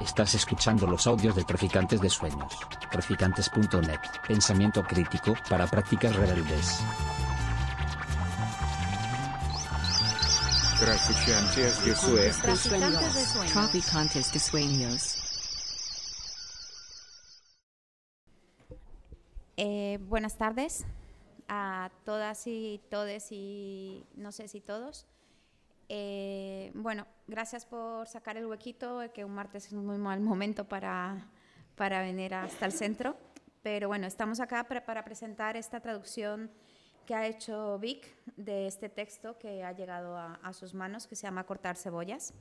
Estás escuchando los audios de Traficantes de Sueños. Traficantes.net. Pensamiento crítico para prácticas rebeldes. Traficantes de Sueños. Traficantes de sueños. Eh, buenas tardes a todas y todes y no sé si todos. Eh, bueno, gracias por sacar el huequito, que un martes es un muy mal momento para, para venir hasta el centro. Pero bueno, estamos acá para, presentar esta traducción que ha hecho Vic de este texto que ha llegado a, sus manos, que se llama Cortar cebollas.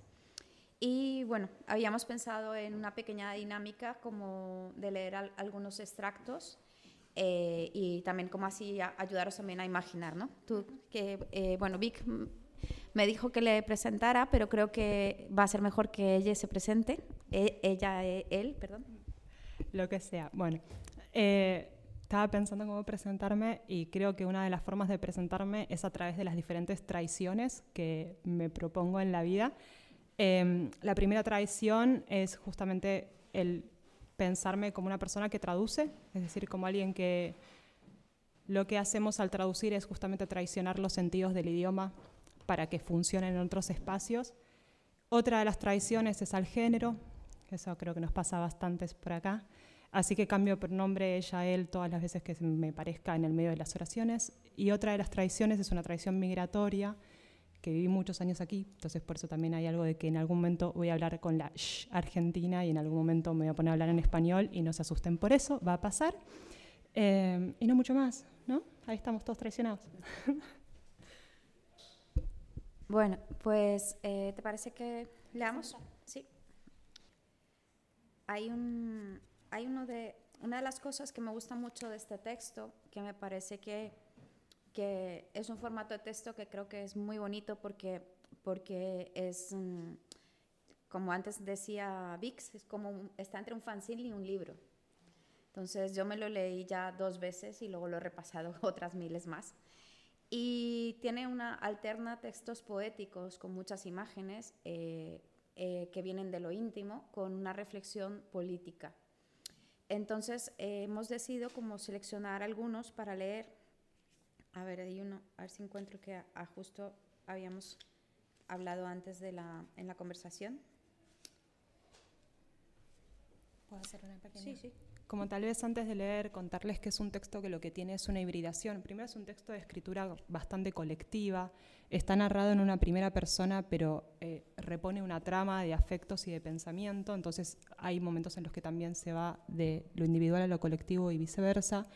Y bueno, habíamos pensado en una pequeña dinámica como de leer al- algunos extractos eh, y también como así a- ayudaros también a imaginar, ¿no? Tú, que, eh, bueno, Vic me dijo que le presentara, pero creo que va a ser mejor que ella se presente, E- ella, eh, él, perdón. Lo que sea. Bueno, eh, estaba pensando en cómo presentarme y creo que una de las formas de presentarme es a través de las diferentes traiciones que me propongo en la vida. Eh, la primera traición es justamente el pensarme como una persona que traduce, es decir, como alguien que lo que hacemos al traducir es justamente traicionar los sentidos del idioma para que funcionen en otros espacios. Otra de las traiciones es al género, eso creo que nos pasa bastantes por acá. Así que cambio pronombre ella, él todas las veces que me parezca en el medio de las oraciones. Y otra de las traiciones es una traición migratoria, que viví muchos años aquí, entonces por eso también hay algo de que en algún momento voy a hablar con la argentina y en algún momento me voy a poner a hablar en español y no se asusten por eso, va a pasar. Eh, y no mucho más, ¿no? Ahí estamos todos traicionados. Bueno, pues, eh, ¿te parece que leamos? Sí. Hay, un, hay uno de, una de las cosas que me gusta mucho de este texto, que me parece que, que es un formato de texto que creo que es muy bonito porque, porque es, mm, como antes decía Vix, es como un- está entre un fanzine y un libro. Entonces yo me lo leí ya dos veces y luego lo he repasado otras miles más. Y tiene una alterna textos poéticos con muchas imágenes eh, eh, que vienen de lo íntimo con una reflexión política. Entonces eh, hemos decidido como seleccionar algunos para leer. A ver, hay uno, a ver si encuentro que a, a justo habíamos hablado antes de la, en la conversación. ¿Puedo hacer una pequeña? Sí, sí. Como tal vez antes de leer, contarles que es un texto que lo que tiene es una hibridación. Primero es un texto de escritura bastante colectiva, está narrado en una primera persona, pero eh, repone una trama de afectos y de pensamiento, entonces hay momentos en los que también se va de lo individual a lo colectivo y viceversa.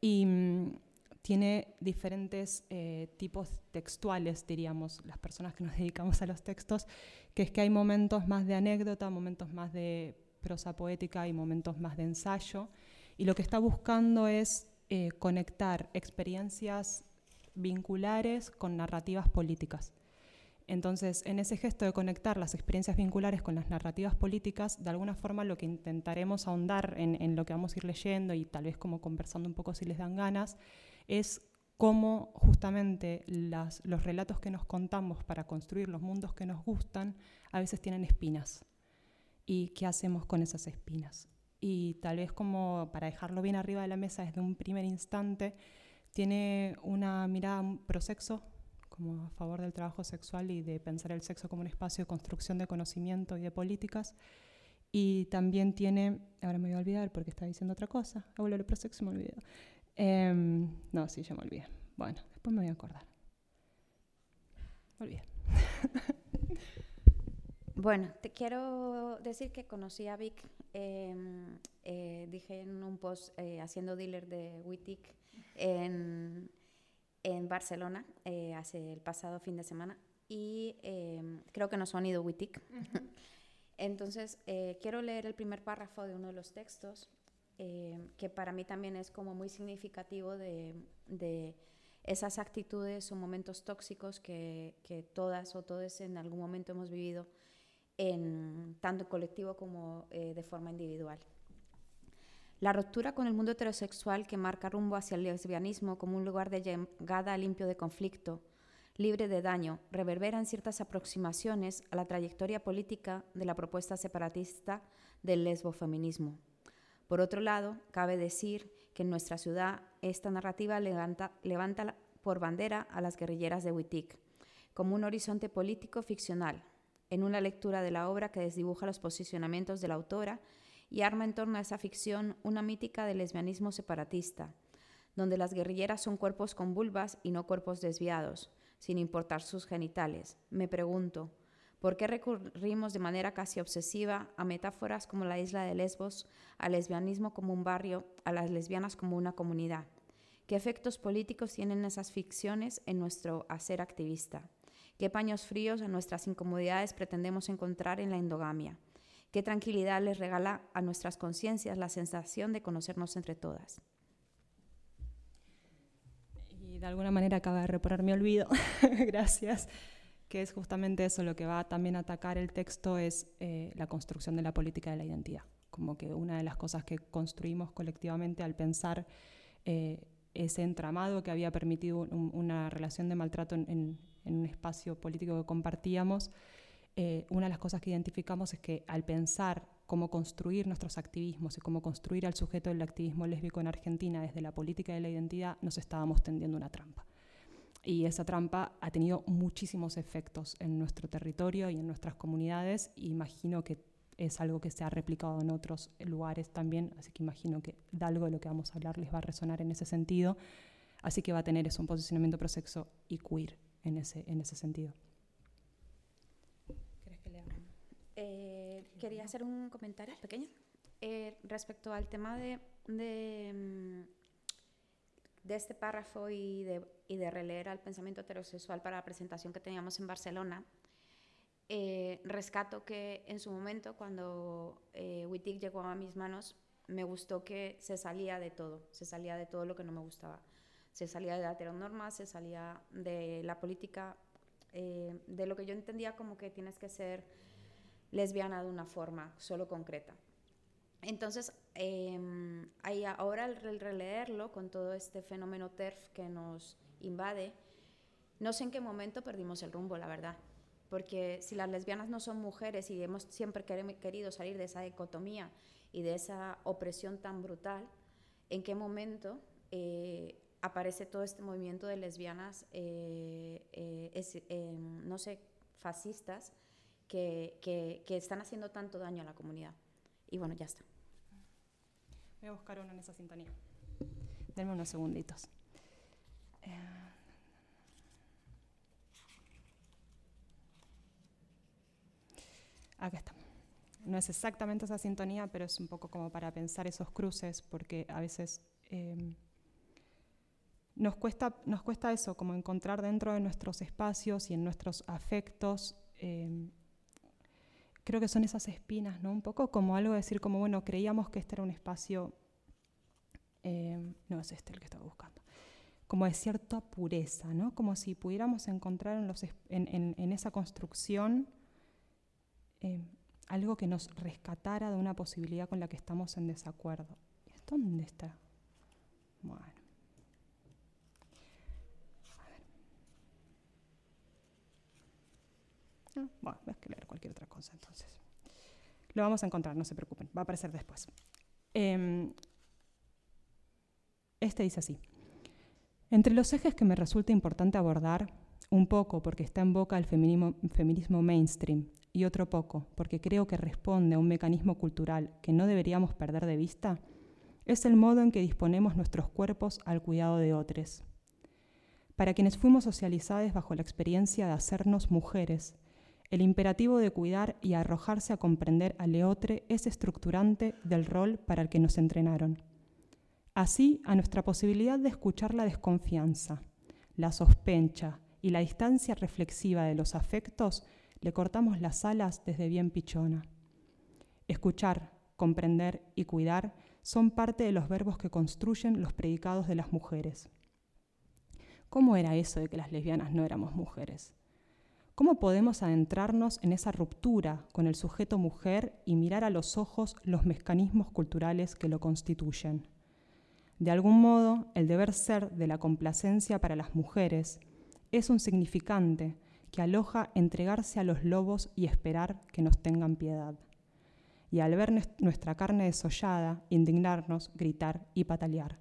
Y mm, tiene diferentes eh, tipos textuales, diríamos, las personas que nos dedicamos a los textos, que es que hay momentos más de anécdota, momentos más de prosa poética y momentos más de ensayo. Y lo que está buscando es eh, conectar experiencias vinculares con narrativas políticas. Entonces, en ese gesto de conectar las experiencias vinculares con las narrativas políticas, de alguna forma lo que intentaremos ahondar en, lo que vamos a ir leyendo y tal vez como conversando un poco si les dan ganas, es cómo justamente los relatos que nos contamos para construir los mundos que nos gustan a veces tienen espinas y qué hacemos con esas espinas. Y tal vez como para dejarlo bien arriba de la mesa desde un primer instante, tiene una mirada prosexo, como a favor del trabajo sexual y de pensar el sexo como un espacio de construcción de conocimiento y de políticas. Y también tiene, ahora me voy a olvidar porque estaba diciendo otra cosa, hablo de prosexo me olvido. Em, no, sí, ya me olvidé. Bueno, después me voy a acordar. Me olvidé. Bueno, te quiero decir que conocí a Vic, eh, eh, dije en un post eh, haciendo dealer de Wittig en, en Barcelona eh, hace el pasado fin de semana y eh, creo que nos han ido Wittig. Entonces, quiero leer el primer párrafo de uno de los textos eh, que para mí también es como muy significativo de, de esas actitudes o momentos tóxicos que, que todas o todos en algún momento hemos vivido tanto en colectivo como eh, de forma individual. La ruptura con el mundo heterosexual que marca rumbo hacia el lesbianismo como un lugar de llegada limpio de conflicto, libre de daño, reverbera en ciertas aproximaciones a la trayectoria política de la propuesta separatista del lesbofeminismo. Por otro lado, cabe decir que en nuestra ciudad esta narrativa levanta, por bandera a las guerrilleras de Wittig, como un horizonte político ficcional, en una lectura de la obra que desdibuja los posicionamientos de la autora y arma en torno a esa ficción una mítica del lesbianismo separatista, donde las guerrilleras son cuerpos con vulvas y no cuerpos desviados, sin importar sus genitales. Me pregunto, ¿por qué recurrimos de manera casi obsesiva a metáforas como la isla de Lesbos, al lesbianismo como un barrio, a las lesbianas como una comunidad? ¿Qué efectos políticos tienen esas ficciones en nuestro hacer activista? ¿Qué paños fríos a nuestras incomodidades pretendemos encontrar en la endogamia? ¿Qué tranquilidad les regala a nuestras conciencias la sensación de conocernos entre todas? Y de alguna manera acaba de reponer mi olvido, gracias, que es justamente eso, lo que va también a atacar el texto es eh, la construcción de la política de la identidad, como que una de las cosas que construimos colectivamente al pensar eh, ese entramado que había permitido una relación de maltrato en, un espacio político que compartíamos, eh, una de las cosas que identificamos es que al pensar cómo construir nuestros activismos y cómo construir al sujeto del activismo lésbico en Argentina desde la política de la identidad, nos estábamos tendiendo una trampa. Y esa trampa ha tenido muchísimos efectos en nuestro territorio y en nuestras comunidades. imagino que es algo que se ha replicado en otros lugares también, así que imagino que algo de lo que vamos a hablar les va a resonar en ese sentido. Así que va a tener eso, un posicionamiento prosexo y queer en ese, en ese sentido. Eh, quería hacer un comentario pequeño eh, respecto al tema de, de, mm, de, este párrafo y de, y de releer al pensamiento heterosexual para la presentación que teníamos en Barcelona. Eh, rescato que en su momento, cuando eh, Wittig llegó a mis manos, me gustó que se salía de todo, se salía de todo lo que no me gustaba. Se salía de la heteronorma, se salía de la política, de lo que yo entendía como que tienes que ser lesbiana de una forma solo concreta. Entonces, eh, ahora al releerlo, con todo este fenómeno TERF que nos invade, no sé en qué momento perdimos el rumbo, la verdad. Porque si las lesbianas no son mujeres y hemos siempre querido salir de esa dicotomía y de esa opresión tan brutal, ¿en qué momento eh, aparece todo este movimiento de lesbianas, eh, eh, no sé, fascistas, que, están haciendo tanto daño a la comunidad. Y bueno, ya está. Voy a buscar uno en esa sintonía. Denme unos segunditos. Eh, acá está. No es exactamente esa sintonía, pero es un poco como para pensar esos cruces, porque a veces em, nos, cuesta, nos cuesta eso, como encontrar dentro de nuestros espacios y en nuestros afectos em, creo que son esas espinas, ¿no? Un poco como algo de decir, como, bueno, creíamos que este era un espacio, eh, no es este el que estaba buscando, como de cierta pureza, ¿no? Como si pudiéramos encontrar en, los, en, esa construcción eh, algo que nos rescatara de una posibilidad con la que estamos en desacuerdo. ¿Dónde está? Bueno. Ah, bueno, voy a leer cualquier otra cosa entonces. Lo vamos a encontrar, no se preocupen, va a aparecer después. Em, este dice así. Entre los ejes que me resulta importante abordar, un poco porque está en boca el feminismo, feminismo mainstream y otro poco porque creo que responde a un mecanismo cultural que no deberíamos perder de vista, es el modo en que disponemos nuestros cuerpos al cuidado de otros. Para quienes fuimos socializados bajo la experiencia de hacernos mujeres, el imperativo de cuidar y arrojarse a comprender al leotre es estructurante del rol para el que nos entrenaron. Así, a nuestra posibilidad de escuchar la desconfianza, la sospecha y la distancia reflexiva de los afectos, le cortamos las alas desde bien pichona. Escuchar, comprender y cuidar son parte de los verbos que construyen los predicados de las mujeres. ¿Cómo era eso de que las lesbianas no éramos mujeres? ¿Cómo podemos adentrarnos en esa ruptura con el sujeto mujer y mirar a los ojos los mecanismos culturales que lo constituyen? De algún modo, el deber ser de la complacencia para las mujeres es un significante que aloja entregarse a los lobos y esperar que nos tengan piedad. Y al ver nuestra carne desollada, indignarnos, gritar y patalear.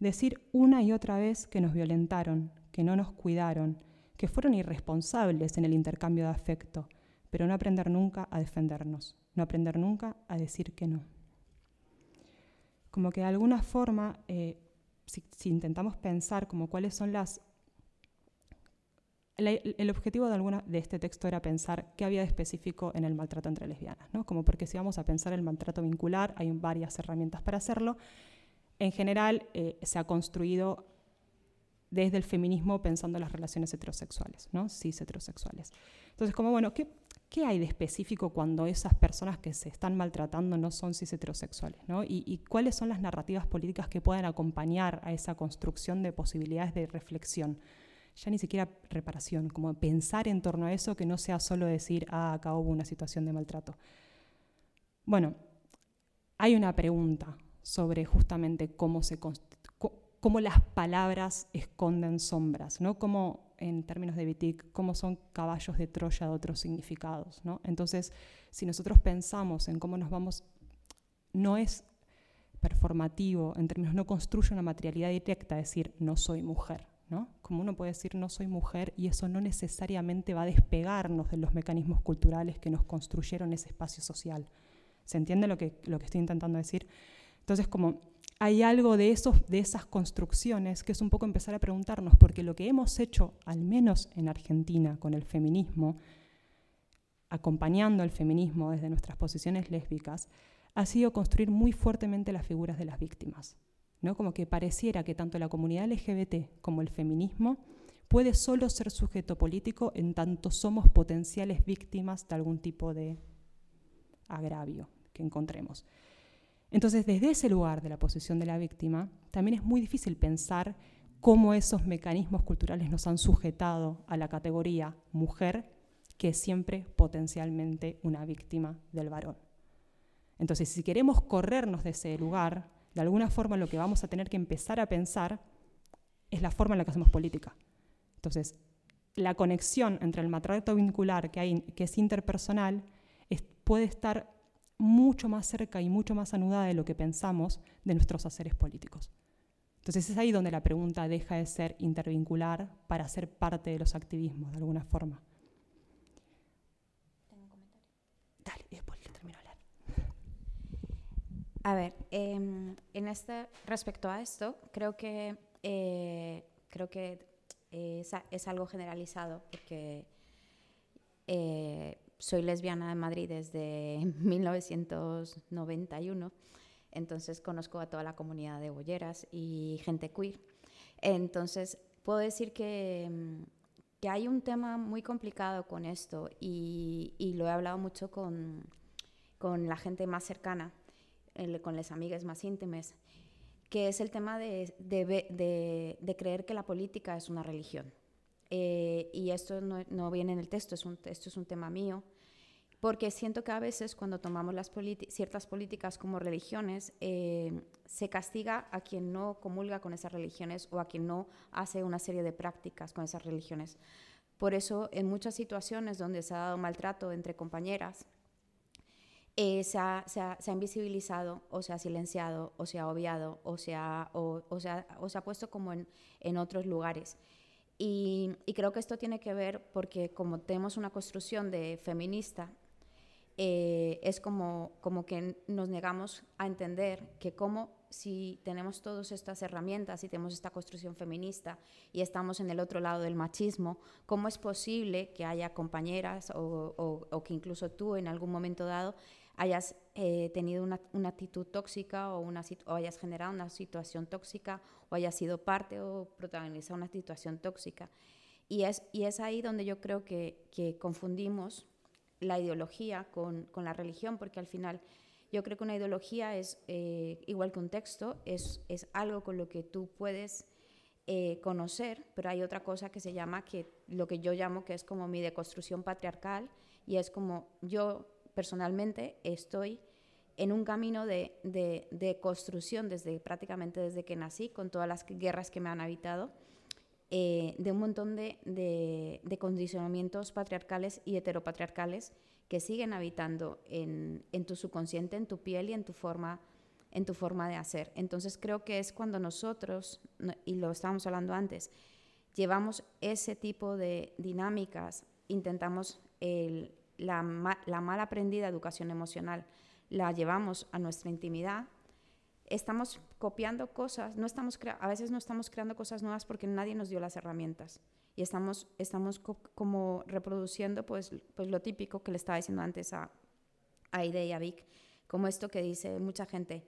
Decir una y otra vez que nos violentaron, que no nos cuidaron, que fueron irresponsables en el intercambio de afecto, pero no aprender nunca a defendernos, no aprender nunca a decir que no. Como que de alguna forma, eh, si, intentamos pensar como cuáles son las... el objetivo de, alguna, de este texto era pensar qué había de específico en el maltrato entre lesbianas, ¿no? como porque si vamos a pensar el maltrato vincular, hay varias herramientas para hacerlo. En general, eh, se ha construido desde el feminismo pensando en las relaciones heterosexuales, ¿no? cis heterosexuales. Entonces, como, bueno, ¿qué, ¿qué hay de específico cuando esas personas que se están maltratando no son cis heterosexuales? ¿no? Y, y, cuáles son las narrativas políticas que puedan acompañar a esa construcción de posibilidades de reflexión? Ya ni siquiera reparación, como pensar en torno a eso que no sea solo decir, ah, acá hubo una situación de maltrato. Bueno, hay una pregunta sobre justamente cómo se, cómo las palabras esconden sombras, ¿no? Como en términos de Wittig, cómo son caballos de Troya de otros significados, ¿no? Entonces, si nosotros pensamos en cómo nos vamos, no es performativo, en términos no construye una materialidad directa, decir no soy mujer, ¿no? Como uno puede decir no soy mujer y eso no necesariamente va a despegarnos de los mecanismos culturales que nos construyeron ese espacio social. ¿Se entiende lo que, lo que estoy intentando decir? Entonces, como hay algo de, esos, de esas construcciones que es un poco empezar a preguntarnos, porque lo que hemos hecho, al menos en Argentina, con el feminismo, acompañando al feminismo desde nuestras posiciones lésbicas, ha sido construir muy fuertemente las figuras de las víctimas. ¿no? Como que pareciera que tanto la comunidad LGBT como el feminismo puede solo ser sujeto político en tanto somos potenciales víctimas de algún tipo de agravio que encontremos. Entonces, desde ese lugar de la posición de la víctima, también es muy difícil pensar cómo esos mecanismos culturales nos han sujetado a la categoría mujer, que es siempre potencialmente una víctima del varón. Entonces, si queremos corrernos de ese lugar, de alguna forma lo que vamos a tener que empezar a pensar es la forma en la que hacemos política. Entonces, la conexión entre el maltrato vincular que, hay, que es interpersonal puede estar mucho más cerca y mucho más anudada de lo que pensamos de nuestros haceres políticos. Entonces es ahí donde la pregunta deja de ser intervincular para ser parte de los activismos de alguna forma. Tengo un comentario. Dale, y después le termino de leer. A ver, eh, en este, respecto a esto, creo que, eh, creo que eh, es, es, algo generalizado porque eh, soy lesbiana en Madrid desde 1991, entonces conozco a toda la comunidad de bolleras y gente queer. Entonces, puedo decir que, mm, que hay un tema muy complicado con esto y, y lo he hablado mucho con, con la gente más cercana, con las amigas más íntimas, que es el tema de, de, de, de creer que la política es una religión. Eh, y esto no, no, viene en el texto, es un, esto es un tema mío, porque siento que a veces cuando tomamos las ciertas políticas como religiones, eh, se castiga a quien no comulga con esas religiones o a quien no hace una serie de prácticas con esas religiones. Por eso, en muchas situaciones donde se ha dado maltrato entre compañeras, eh, se, ha, se, ha, se, ha, invisibilizado o se ha silenciado o se ha obviado o se ha, o, o se ha, o se ha puesto como en, en otros lugares. Y, y, creo que esto tiene que ver porque como tenemos una construcción de feminista, eh, es como, como que nos negamos a entender que como si tenemos todas estas herramientas y tenemos esta construcción feminista y estamos en el otro lado del machismo, ¿cómo es posible que haya compañeras o, o, o que incluso tú en algún momento dado hayas eh, tenido una, una, actitud tóxica o, una, o hayas generado una situación tóxica o hayas sido parte o protagonizado una situación tóxica? Y es, y es ahí donde yo creo que, que confundimos la ideología con, con, la religión, porque al final yo creo que una ideología es, eh, igual que un texto, es, es, algo con lo que tú puedes eh, conocer, pero hay otra cosa que se llama, que lo que yo llamo que es como mi deconstrucción patriarcal, y es como yo personalmente estoy en un camino de, de, de construcción desde prácticamente desde que nací, con todas las guerras que me han habitado, eh, de un montón de, de, condicionamientos patriarcales y heteropatriarcales que siguen habitando en, en, tu subconsciente, en tu piel y en tu forma en tu forma de hacer. Entonces creo que es cuando nosotros, y lo estábamos hablando antes, llevamos ese tipo de dinámicas, intentamos el, la, mal aprendida educación emocional, la llevamos a nuestra intimidad, estamos copiando cosas, no estamos a veces no estamos creando cosas nuevas porque nadie nos dio las herramientas y estamos, estamos como reproduciendo pues, pues lo típico que le estaba diciendo antes a Aide y a Vic, como esto que dice mucha gente.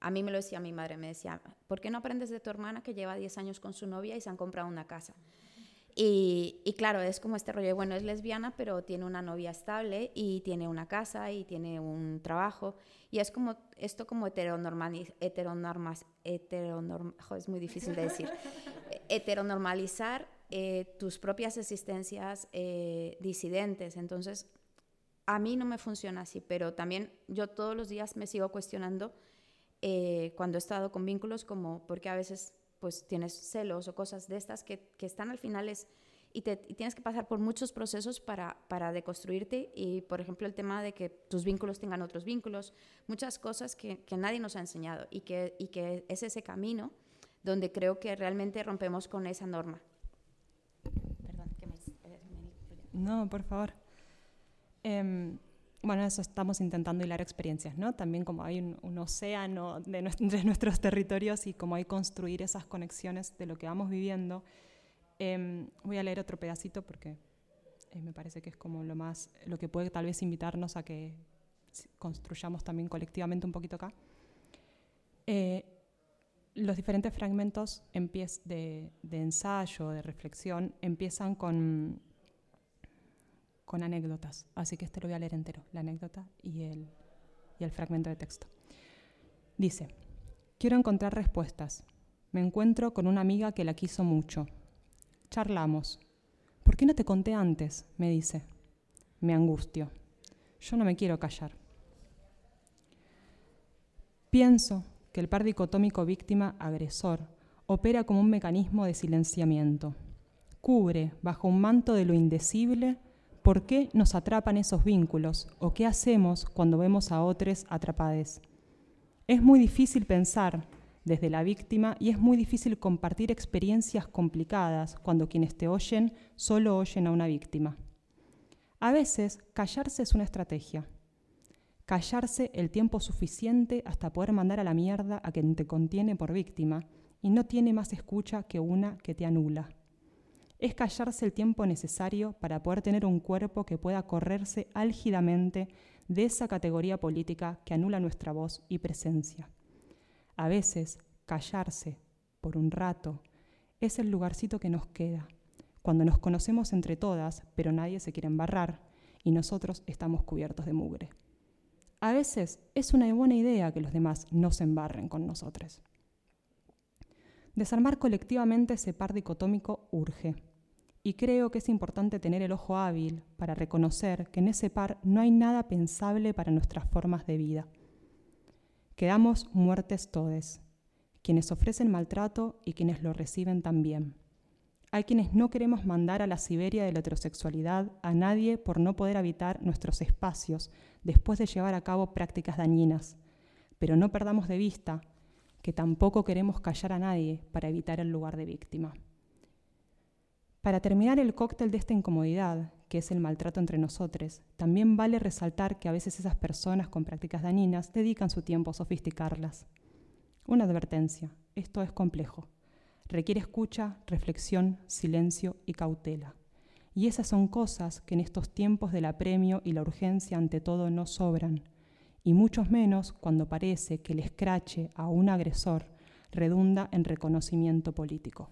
A mí me lo decía mi madre, me decía, ¿por qué no aprendes de tu hermana que lleva 10 años con su novia y se han comprado una casa? Y, y, claro, es como este rollo, bueno, es lesbiana, pero tiene una novia estable y tiene una casa y tiene un trabajo. Y es como esto como heteronormal, heteronormas, heteronorm, es muy difícil de decir, heteronormalizar eh, tus propias existencias eh, disidentes. Entonces, a mí no me funciona así, pero también yo todos los días me sigo cuestionando eh, cuando he estado con vínculos como porque a veces pues tienes celos o cosas de estas que, que están al final es, y, te, y, tienes que pasar por muchos procesos para, para deconstruirte y, por ejemplo, el tema de que tus vínculos tengan otros vínculos, muchas cosas que, que nadie nos ha enseñado y que, y que es ese camino donde creo que realmente rompemos con esa norma. Perdón, que me... No, por favor. Eh, bueno, eso estamos intentando hilar experiencias, ¿no? También como hay un, un océano de, nuestros territorios y como hay construir esas conexiones de lo que vamos viviendo. Eh, voy a leer otro pedacito porque eh, me parece que es como lo más, lo que puede tal vez invitarnos a que construyamos también colectivamente un poquito acá. Eh, los diferentes fragmentos de, de ensayo, de reflexión, empiezan con con anécdotas. Así que este lo voy a leer entero, la anécdota y el, y el fragmento de texto. Dice, quiero encontrar respuestas. Me encuentro con una amiga que la quiso mucho. Charlamos. ¿Por qué no te conté antes? me dice. Me angustio. Yo no me quiero callar. Pienso que el par dicotómico víctima-agresor opera como un mecanismo de silenciamiento. Cubre bajo un manto de lo indecible ¿Por qué nos atrapan esos vínculos o qué hacemos cuando vemos a otros atrapados? Es muy difícil pensar desde la víctima y es muy difícil compartir experiencias complicadas cuando quienes te oyen solo oyen a una víctima. A veces, callarse es una estrategia. Callarse el tiempo suficiente hasta poder mandar a la mierda a quien te contiene por víctima y no tiene más escucha que una que te anula es callarse el tiempo necesario para poder tener un cuerpo que pueda correrse álgidamente de esa categoría política que anula nuestra voz y presencia. A veces, callarse, por un rato, es el lugarcito que nos queda, cuando nos conocemos entre todas, pero nadie se quiere embarrar y nosotros estamos cubiertos de mugre. A veces es una buena idea que los demás no se embarren con nosotros. Desarmar colectivamente ese par dicotómico urge. Y creo que es importante tener el ojo hábil para reconocer que en ese par no hay nada pensable para nuestras formas de vida. Quedamos muertes todes, quienes ofrecen maltrato y quienes lo reciben también. Hay quienes no queremos mandar a la Siberia de la heterosexualidad a nadie por no poder habitar nuestros espacios después de llevar a cabo prácticas dañinas, pero no perdamos de vista que tampoco queremos callar a nadie para evitar el lugar de víctima. Para terminar el cóctel de esta incomodidad, que es el maltrato entre nosotros, también vale resaltar que a veces esas personas con prácticas dañinas dedican su tiempo a sofisticarlas. Una advertencia, esto es complejo. Requiere escucha, reflexión, silencio y cautela. Y esas son cosas que en estos tiempos del apremio y la urgencia ante todo no sobran, y muchos menos cuando parece que el escrache a un agresor redunda en reconocimiento político.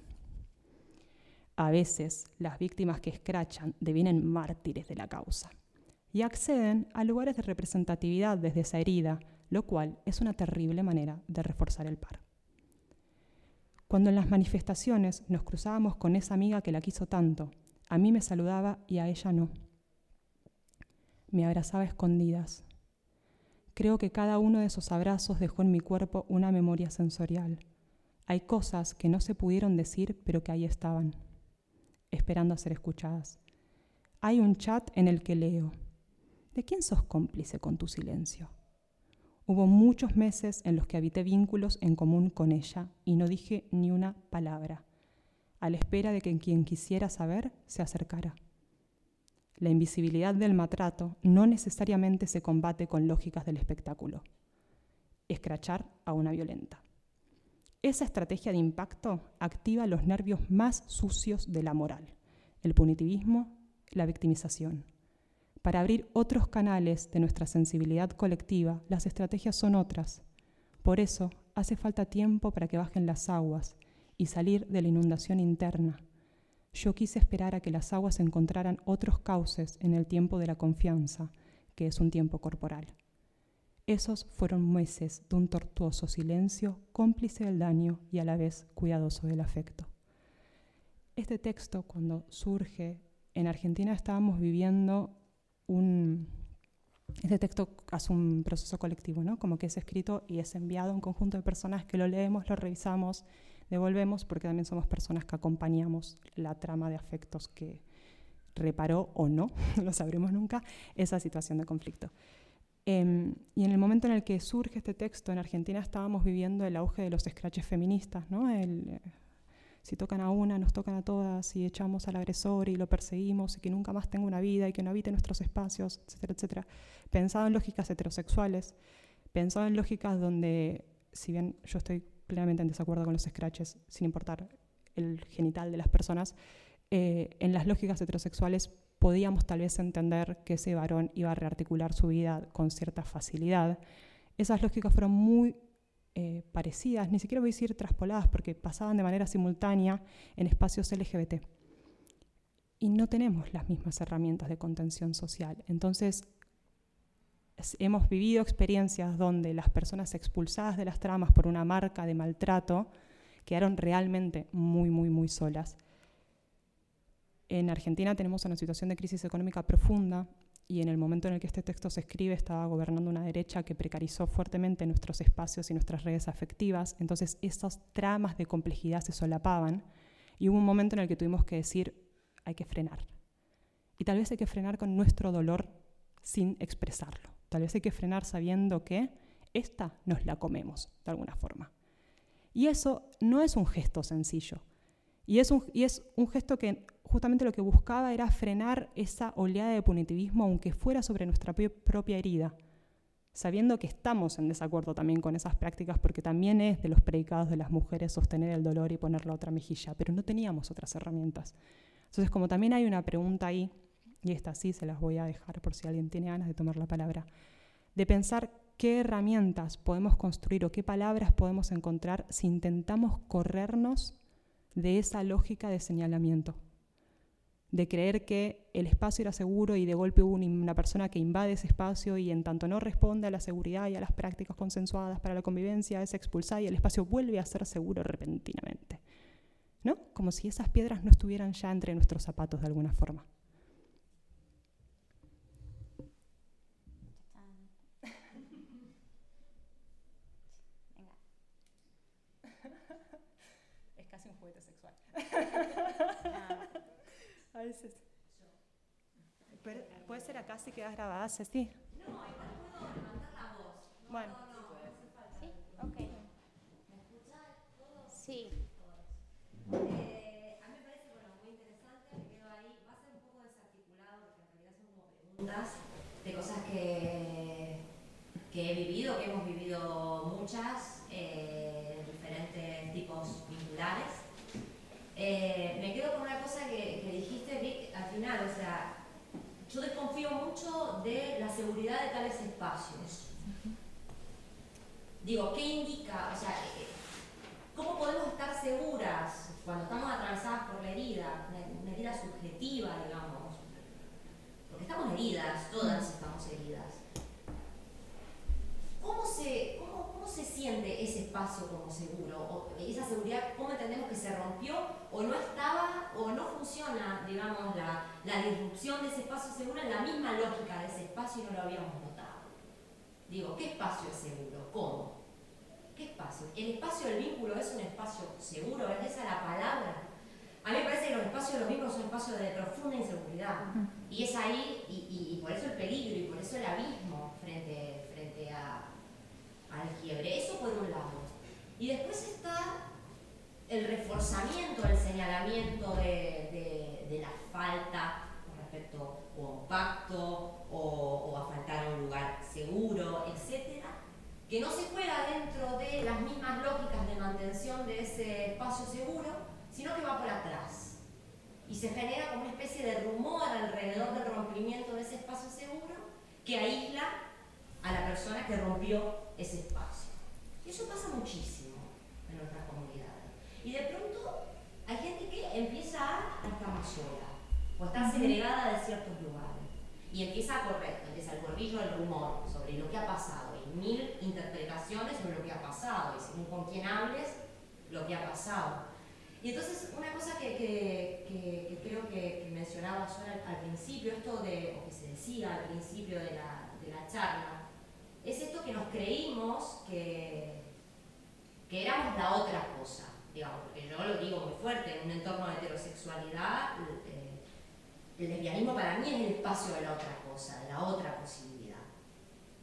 A veces las víctimas que escrachan devienen mártires de la causa y acceden a lugares de representatividad desde esa herida, lo cual es una terrible manera de reforzar el par. Cuando en las manifestaciones nos cruzábamos con esa amiga que la quiso tanto, a mí me saludaba y a ella no. Me abrazaba a escondidas. Creo que cada uno de esos abrazos dejó en mi cuerpo una memoria sensorial. Hay cosas que no se pudieron decir, pero que ahí estaban. Esperando a ser escuchadas. Hay un chat en el que leo. ¿De quién sos cómplice con tu silencio? Hubo muchos meses en los que habité vínculos en común con ella y no dije ni una palabra, a la espera de que quien quisiera saber se acercara. La invisibilidad del maltrato no necesariamente se combate con lógicas del espectáculo. Escrachar a una violenta. Esa estrategia de impacto activa los nervios más sucios de la moral, el punitivismo, la victimización. Para abrir otros canales de nuestra sensibilidad colectiva, las estrategias son otras. Por eso hace falta tiempo para que bajen las aguas y salir de la inundación interna. Yo quise esperar a que las aguas encontraran otros cauces en el tiempo de la confianza, que es un tiempo corporal. Esos fueron meses de un tortuoso silencio, cómplice del daño y a la vez cuidadoso del afecto. Este texto, cuando surge, en Argentina estábamos viviendo un... Este texto hace un proceso colectivo, ¿no? Como que es escrito y es enviado a un conjunto de personas que lo leemos, lo revisamos, devolvemos, porque también somos personas que acompañamos la trama de afectos que reparó o no, no lo sabremos nunca, esa situación de conflicto. Em, y en el momento en el que surge este texto, en Argentina estábamos viviendo el auge de los scratches feministas, ¿no? Eh, si tocan a una, nos tocan a todas, y echamos al agresor y lo perseguimos, y que nunca más tenga una vida y que no habite nuestros espacios, etcétera, etcétera. Pensado en lógicas heterosexuales, pensado en lógicas donde, si bien yo estoy plenamente en desacuerdo con los scratches, sin importar el genital de las personas, eh, en las lógicas heterosexuales podíamos tal vez entender que ese varón iba a rearticular su vida con cierta facilidad. Esas lógicas fueron muy eh, parecidas, ni siquiera voy a decir traspoladas, porque pasaban de manera simultánea en espacios LGBT. Y no tenemos las mismas herramientas de contención social. Entonces, hemos vivido experiencias donde las personas expulsadas de las tramas por una marca de maltrato quedaron realmente muy, muy, muy solas. En Argentina tenemos una situación de crisis económica profunda y en el momento en el que este texto se escribe estaba gobernando una derecha que precarizó fuertemente nuestros espacios y nuestras redes afectivas, entonces esas tramas de complejidad se solapaban y hubo un momento en el que tuvimos que decir hay que frenar. Y tal vez hay que frenar con nuestro dolor sin expresarlo. Tal vez hay que frenar sabiendo que esta nos la comemos de alguna forma. Y eso no es un gesto sencillo. Y es un, y es un gesto que justamente lo que buscaba era frenar esa oleada de punitivismo, aunque fuera sobre nuestra propia herida, sabiendo que estamos en desacuerdo también con esas prácticas, porque también es de los predicados de las mujeres sostener el dolor y poner la otra mejilla, pero no teníamos otras herramientas. Entonces, como también hay una pregunta ahí, y esta sí se las voy a dejar por si alguien tiene ganas de tomar la palabra, de pensar qué herramientas podemos construir o qué palabras podemos encontrar si intentamos corrernos de esa lógica de señalamiento de creer que el espacio era seguro y de golpe hubo una persona que invade ese espacio y en tanto no responde a la seguridad y a las prácticas consensuadas para la convivencia es expulsada y el espacio vuelve a ser seguro repentinamente. ¿No? Como si esas piedras no estuvieran ya entre nuestros zapatos de alguna forma. Es casi un juguete sexual. A veces. Pero, ¿Puede ser acá si quedas grabada, Ceci? No, igual puedo levantar la voz. Bueno. Sí, ok. ¿Me escuchas? Sí. Eh, a mí me parece bueno, muy interesante, me quedo ahí. Va a ser un poco desarticulado porque en realidad son como preguntas de cosas que, que he vivido, que hemos vivido muchas, eh, diferentes tipos vinculares. Eh, me quedo con una cosa que, dijiste, Vic, al final, o sea, yo desconfío mucho de la seguridad de tales espacios. Digo, ¿qué indica? O sea, eh, ¿cómo podemos estar seguras cuando estamos atravesadas por la herida, una herida subjetiva, digamos? Porque estamos heridas, todas estamos heridas. ¿Cómo se, se siente ese espacio como seguro? O esa seguridad, ¿cómo entendemos que se rompió o no estaba o no funciona, digamos, la, la disrupción de ese espacio seguro en la misma lógica de ese espacio y no lo habíamos notado? Digo, ¿qué espacio es seguro? ¿Cómo? ¿Qué espacio? ¿El espacio del vínculo es un espacio seguro? ¿Es esa la palabra? A mí me parece que los espacios de los vínculos son espacios de profunda inseguridad. Y es ahí, y, y- y por eso el peligro, y por eso el abismo frente a, al. Eso por un lado. Y después está el reforzamiento, el señalamiento de, de- la falta con respecto o a un pacto o, o a faltar un lugar seguro, etcétera, que no se juega dentro de las mismas lógicas de mantención de ese espacio seguro, sino que va por atrás. Y se genera como una especie de rumor alrededor del rompimiento de ese espacio seguro que aísla a la persona que rompió ese espacio. Y eso pasa muchísimo en nuestras comunidades. Y de pronto hay gente que empieza a estar más sola o está segregada de ciertos lugares. Y empieza a correr, empieza el corrillo del rumor sobre lo que ha pasado y mil interpretaciones sobre lo que ha pasado y según con quién hables, lo que ha pasado. Y entonces una cosa que, que- que- que creo que, mencionaba yo al, al principio, esto de, o que se decía al principio de la, de la charla, es esto que nos creímos que, que éramos la otra cosa, digamos, porque yo lo digo muy fuerte, en un entorno de heterosexualidad, eh, el lesbianismo para mí es el espacio de la otra cosa, de la otra posibilidad.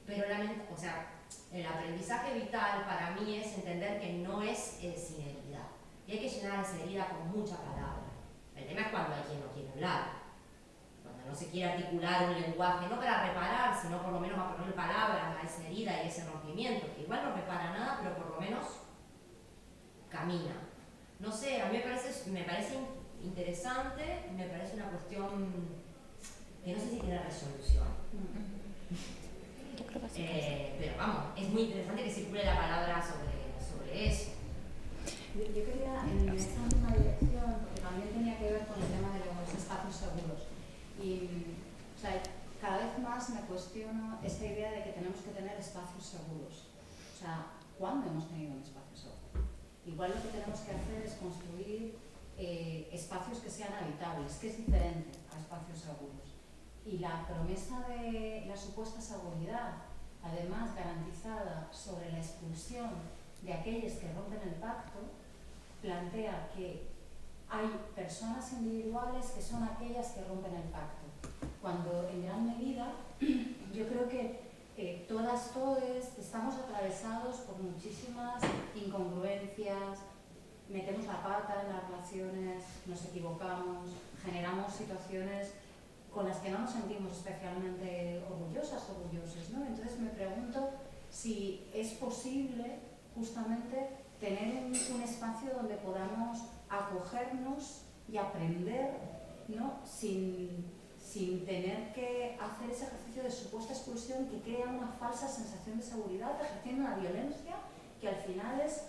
Pero lament- o sea, el aprendizaje vital para mí es entender que no es eh, sin herida. Y hay que llenar esa herida con mucha palabra. El tema es cuando hay quien no quiere hablar. No se quiere articular un lenguaje, no para reparar, sino por lo menos para ponerle palabras a esa herida y ese rompimiento, que igual no repara nada, pero por lo menos camina. No sé, a mí me parece, me parece in- interesante, me parece una cuestión que no sé si tiene resolución. Yo creo que sí. Eh, pero vamos, es muy interesante que circule la palabra sobre, sobre eso. Yo, yo quería en esta misma dirección, porque también tenía que ver con el tema de los espacios seguros. Y, o sea, cada vez más me cuestiono esta idea de que tenemos que tener espacios seguros. O sea, ¿cuándo hemos tenido un espacio seguro? Igual lo que tenemos que hacer es construir eh, espacios que sean habitables, que es diferente a espacios seguros. Y la promesa de la supuesta seguridad, además garantizada sobre la expulsión de aquellos que rompen el pacto, plantea que hay personas individuales que son aquellas que rompen el pacto, cuando en gran medida yo creo que eh, todas, todos estamos atravesados por muchísimas incongruencias, metemos la pata en las relaciones, nos equivocamos, generamos situaciones con las que no nos sentimos especialmente orgullosas, orgullosos, ¿no? Entonces me pregunto si es posible justamente tener un, un espacio donde podamos acogernos y aprender, ¿no? Sin, sin tener que hacer ese ejercicio de supuesta exclusión que crea una falsa sensación de seguridad, ejerciendo una violencia que al final es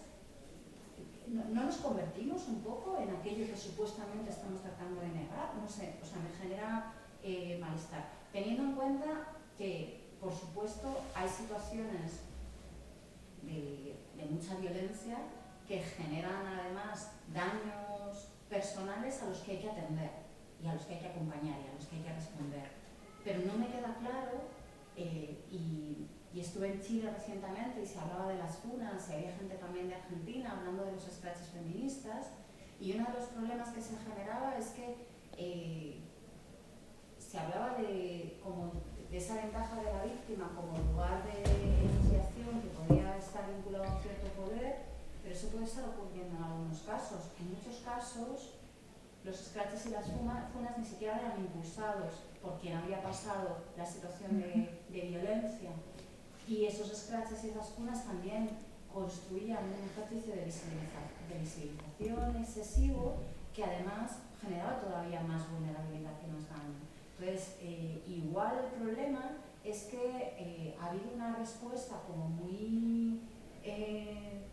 ¿No, no nos convertimos un poco en aquello que supuestamente estamos tratando de negar? No sé, o sea, me genera eh, malestar. Teniendo en cuenta que, por supuesto, hay situaciones de mucha violencia que generan además daños personales a los que hay que atender y a los que hay que acompañar y a los que hay que responder. Pero no me queda claro, eh, y, y estuve en Chile recientemente y se hablaba de las funas, y había gente también de Argentina hablando de los scratches feministas, y uno de los problemas que se generaba es que eh, se hablaba de, como de esa ventaja de la víctima como lugar de enunciación que podía estar vinculado a un cierto poder, pero eso puede estar ocurriendo en algunos casos. En muchos casos, los scratches y las funas ni siquiera eran impulsados por quien había pasado la situación de, de violencia. Y esos scratches y esas funas también construían un ejercicio de, de visibilización excesivo que además generaba todavía más vulnerabilidad y más daño. Entonces, eh, igual el problema es que eh, ha habido una respuesta como muy, eh,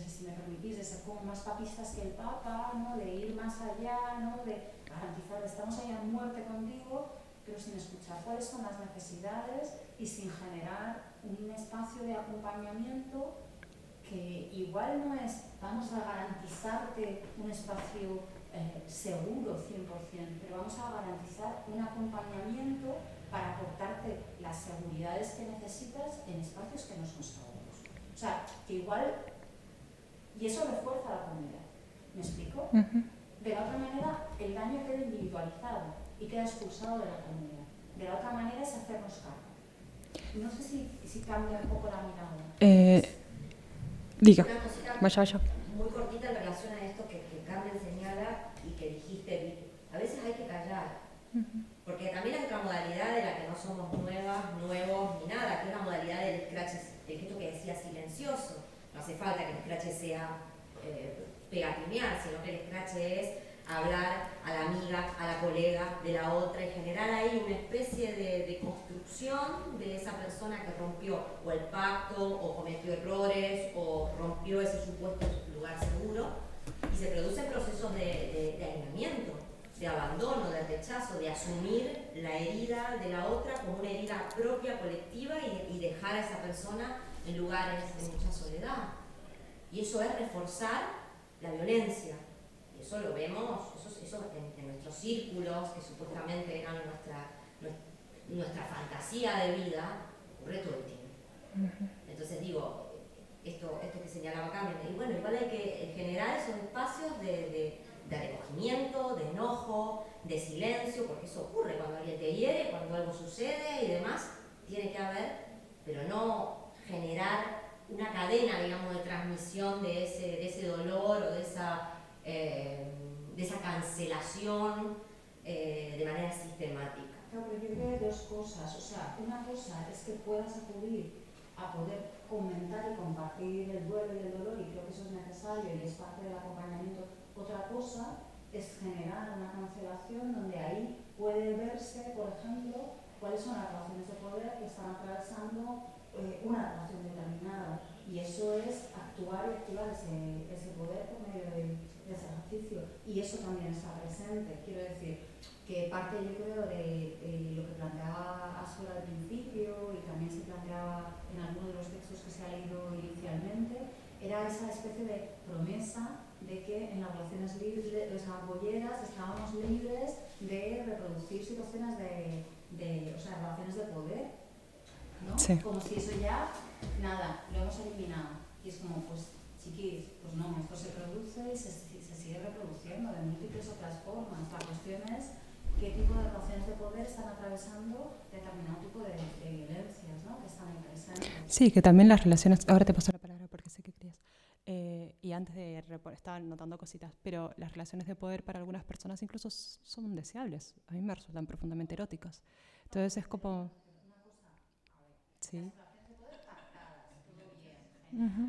sé si me permitís, de ser como más papistas que el Papa, ¿no? de ir más allá, ¿no? de garantizar, estamos ahí a muerte contigo, pero sin escuchar cuáles son las necesidades y sin generar un espacio de acompañamiento que igual no es vamos a garantizarte un espacio eh, seguro 100%, pero vamos a garantizar un acompañamiento para aportarte las seguridades que necesitas en espacios que no son seguros. O sea, que igual, y eso refuerza la comunidad. ¿Me explico? De la otra manera, el daño queda individualizado y queda expulsado de la comunidad. De la otra manera es hacernos cargo. No sé si, si cambia un poco la mirada. Eh, diga, Una cosita vaya, vaya. muy cortita en relación a esto que, que Carmen señala y que dijiste. A veces hay que callar. Porque también hay otra modalidad de la que no somos nuevas, nuevos ni nada, que es la modalidad del scratch, el gesto que decía silencioso. No hace falta que el scratch sea eh, pegatinear, sino que el scratch es hablar a la amiga, a la colega de la otra y generar ahí una especie de, construcción de esa persona que rompió o el pacto o cometió errores o rompió ese supuesto lugar seguro y se producen procesos de, de, aislamiento, de abandono, de rechazo, de asumir la herida de la otra como una herida propia, colectiva y dejar a esa persona en lugares de mucha soledad. Y eso es reforzar la violencia. Y eso lo vemos, eso, eso en, en nuestros círculos, que supuestamente eran nuestra, nues- nuestra fantasía de vida, ocurre todo el tiempo. Entonces digo, esto, esto que señalaba Carmen, y bueno, igual hay que generar esos espacios de, de- de recogimiento, de enojo, de silencio, porque eso ocurre cuando alguien te hiere, cuando algo sucede y demás, tiene que haber, pero no generar una cadena, digamos, de transmisión de ese, de ese dolor o de esa, eh, de esa cancelación eh, de manera sistemática. Claro, pero yo creo que dos cosas. O sea, una cosa es que puedas acudir a poder comentar y compartir el duelo y el dolor, y creo que eso es necesario y es parte del acompañamiento. Otra cosa es generar una cancelación donde ahí puede verse, por ejemplo, cuáles son las relaciones de poder que están atravesando eh, una relación determinada. Y eso es actuar y activar ese, ese poder por medio de, de ese ejercicio. Y eso también está presente. Quiero decir, que parte yo creo de, de lo que planteaba Asura al principio y también se planteaba en alguno de los textos que se ha leído inicialmente, era esa especie de promesa de que en las relaciones libres, o sea, estábamos libres de reproducir situaciones de, de o sea, relaciones de poder, ¿no? Sí. Como si eso ya, nada, lo hemos eliminado. Y es como, pues, chiquis, pues no, esto se produce y se, se sigue reproduciendo de múltiples otras formas. La cuestión es qué tipo de relaciones de poder están atravesando determinado tipo de, de violencias, ¿no? Que están ahí presentes. Sí, que también las relaciones. Ahora te paso la palabra porque sé que querías. Eh, y antes de. repo- Estaba notando cositas, pero las relaciones de poder para algunas personas incluso son deseables. A mí me resultan profundamente eróticas. Entonces es como. Sí. Ujú.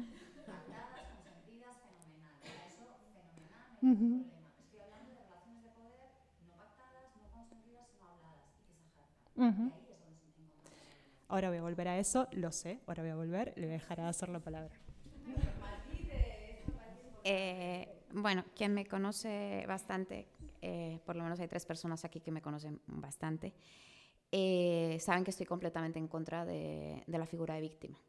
Pactadas, consentidas, fenomenal. Eso, fenomenal, no hay ningún problema. Estoy hablando de relaciones de poder no pactadas, no consentidas, no habladas y que se ejerzan. Ujú. Y ahí es donde se encontramos. Ahora voy a volver a eso, lo sé, ahora voy a volver, le voy a dejar a hacer la palabra. Eh, bueno, quien me conoce bastante, eh, por lo menos hay tres personas aquí que me conocen bastante, eh, saben que estoy completamente en contra de, la figura de víctima.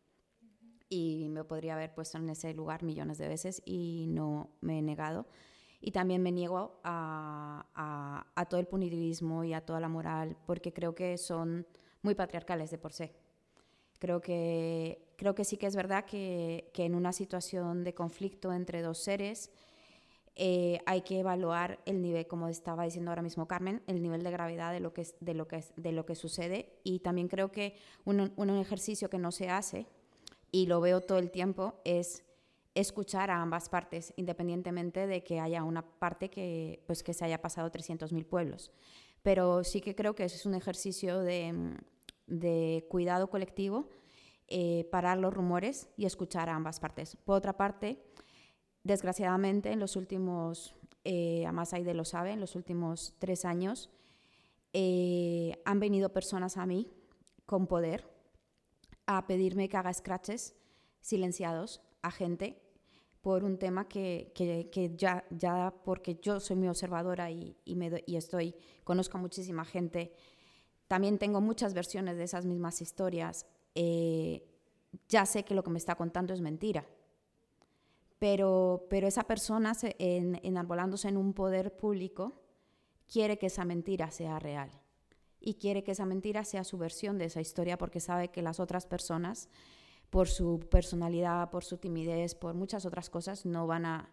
Y me podría haber puesto en ese lugar millones de veces y no me he negado. Y también me niego a, todo el punitivismo y a toda la moral, porque creo que son muy patriarcales de por sí. Creo que, creo que sí que es verdad que en una situación de conflicto entre dos seres eh, hay que evaluar el nivel, como estaba diciendo ahora mismo Carmen, el nivel de gravedad de lo que, es- de lo que, es- de lo que sucede. Y también creo que un, un ejercicio que no se hace, y lo veo todo el tiempo, es escuchar a ambas partes, independientemente de que haya una parte que, pues, que se haya pasado 300.000 pueblos. Pero sí que creo que es un ejercicio de, de cuidado colectivo, eh, parar los rumores y escuchar a ambas partes. Por otra parte, desgraciadamente, en los últimos, eh, además Aide lo sabe, en los últimos tres años, eh, han venido personas a mí con poder a pedirme que haga scratches silenciados a gente por un tema que, que- ya, ya porque yo soy muy observadora y, y, me y estoy, conozco a muchísima gente, también tengo muchas versiones de esas mismas historias, eh, ya sé que lo que me está contando es mentira. Pero, pero esa persona, en, enarbolándose en un poder público, quiere que esa mentira sea real y quiere que esa mentira sea su versión de esa historia porque sabe que las otras personas, por su personalidad, por su timidez, por muchas otras cosas, no van a,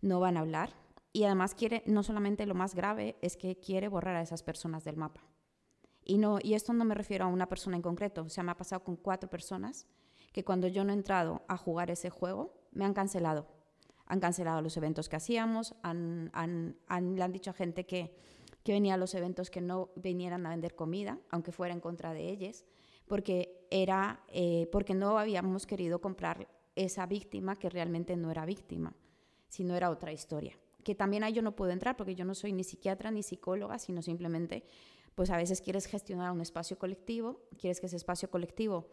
no van a hablar y además quiere, no solamente lo más grave, es que quiere borrar a esas personas del mapa. Y, no, y esto no me refiero a una persona en concreto, o sea, me ha pasado con cuatro personas que cuando yo no he entrado a jugar ese juego, me han cancelado. Han cancelado los eventos que hacíamos, han, han, han- le han dicho a gente que, que venía a los eventos que no vinieran a vender comida, aunque fuera en contra de ellos, porque, era, eh, porque no habíamos querido comprar esa víctima que realmente no era víctima, sino era otra historia. Que también ahí yo no puedo entrar porque yo no soy ni psiquiatra ni psicóloga, sino simplemente, pues a veces quieres gestionar un espacio colectivo, quieres que ese espacio colectivo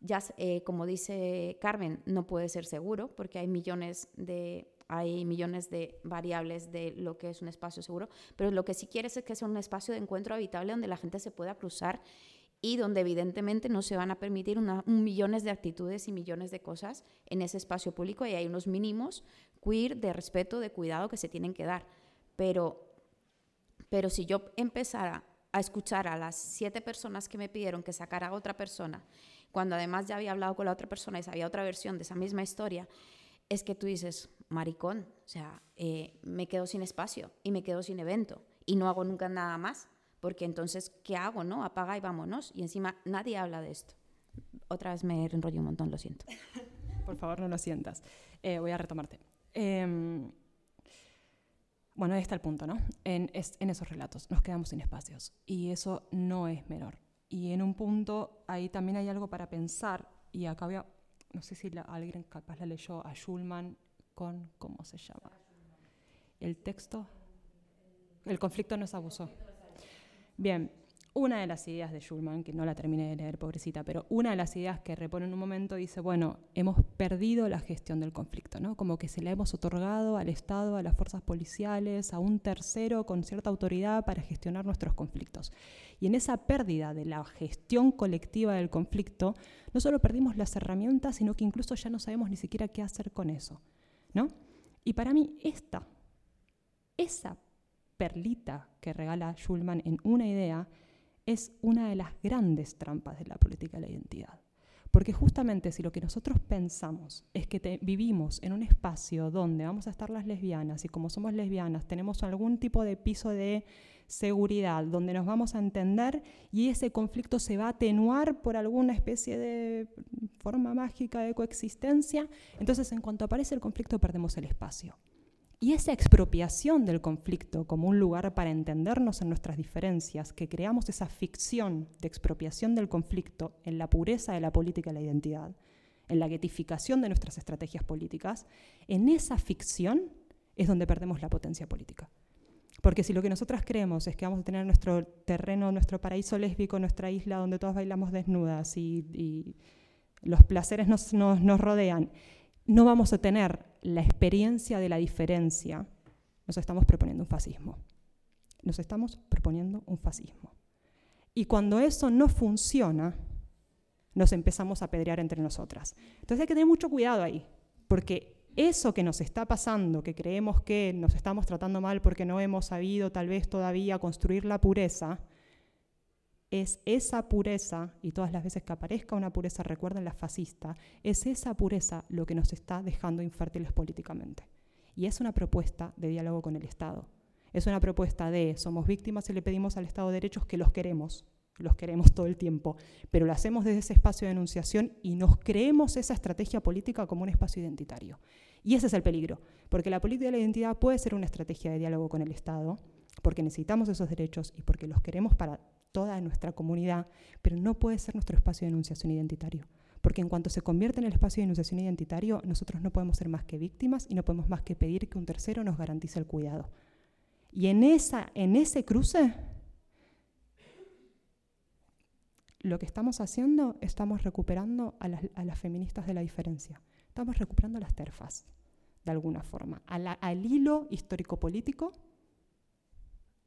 ya, eh, como dice Carmen, no puede ser seguro porque hay millones de hay millones de variables de lo que es un espacio seguro, pero lo que sí quieres es que sea un espacio de encuentro habitable donde la gente se pueda cruzar y donde evidentemente no se van a permitir una, un millones de actitudes y millones de cosas en ese espacio público y hay unos mínimos queer de respeto, de cuidado que se tienen que dar. Pero, pero si yo empezara a escuchar a las siete personas que me pidieron que sacara a otra persona, cuando además ya había hablado con la otra persona y sabía otra versión de esa misma historia, es que tú dices, maricón, o sea, eh, me quedo sin espacio y me quedo sin evento y no hago nunca nada más, porque entonces, ¿qué hago? no? Apaga y vámonos. Y encima nadie habla de esto. Otra vez me enrollo un montón, lo siento. Por favor, no lo sientas. Eh, voy a retomarte. Em, bueno, ahí está el punto, ¿no? En, es- en esos relatos nos quedamos sin espacios y eso no es menor. Y en un punto ahí también hay algo para pensar y acá voy a, no sé si la- alguien capaz la leyó a Schulman con, ¿cómo se llama? El texto. El conflicto no es abuso. Bien, una de las ideas de Schulman, que no la terminé de leer, pobrecita, pero una de las ideas que repone en un momento dice, bueno, hemos perdido la gestión del conflicto, ¿no? Como que se la hemos otorgado al Estado, a las fuerzas policiales, a un tercero con cierta autoridad para gestionar nuestros conflictos. Y en esa pérdida de la gestión colectiva del conflicto, no solo perdimos las herramientas, sino que incluso ya no sabemos ni siquiera qué hacer con eso, ¿no? Y para mí esta, esa perlita que regala Schulman en una idea es una de las grandes trampas de la política de la identidad. Porque justamente si lo que nosotros pensamos es que vivimos en un espacio donde vamos a estar las lesbianas y como somos lesbianas tenemos algún tipo de piso de seguridad donde nos vamos a entender y ese conflicto se va a atenuar por alguna especie de forma mágica de coexistencia, entonces en cuanto aparece el conflicto perdemos el espacio. Y esa expropiación del conflicto como un lugar para entendernos en nuestras diferencias, que creamos esa ficción de expropiación del conflicto en la pureza de la política de la identidad, en la guetificación de nuestras estrategias políticas, en esa ficción es donde perdemos la potencia política. Porque si lo que nosotras creemos es que vamos a tener nuestro terreno, nuestro paraíso lésbico, nuestra isla donde todas bailamos desnudas y, y los placeres nos rodean, no vamos a tener la experiencia de la diferencia, nos estamos proponiendo un fascismo. Nos estamos proponiendo un fascismo. Y cuando eso no funciona, nos empezamos a pedrear entre nosotras. Entonces hay que tener mucho cuidado ahí, porque eso que nos está pasando, que creemos que nos estamos tratando mal porque no hemos sabido tal vez todavía construir la pureza, es esa pureza, y todas las veces que aparezca una pureza, recuerden la fascista, es esa pureza lo que nos está dejando infértiles políticamente. Y es una propuesta de diálogo con el Estado. Es una propuesta de somos víctimas y le pedimos al Estado derechos que los queremos, los queremos todo el tiempo, pero lo hacemos desde ese espacio de enunciación y nos creemos esa estrategia política como un espacio identitario. Y ese es el peligro, porque la política de la identidad puede ser una estrategia de diálogo con el Estado, porque necesitamos esos derechos y porque los queremos para toda nuestra comunidad, pero no puede ser nuestro espacio de enunciación identitario. Porque en cuanto se convierte en el espacio de enunciación identitario, nosotros no podemos ser más que víctimas y no podemos más que pedir que un tercero nos garantice el cuidado. Y en, esa, en ese cruce, lo que estamos haciendo, estamos recuperando a las, feministas de la diferencia. Estamos recuperando las terfas, de alguna forma. Al hilo histórico-político,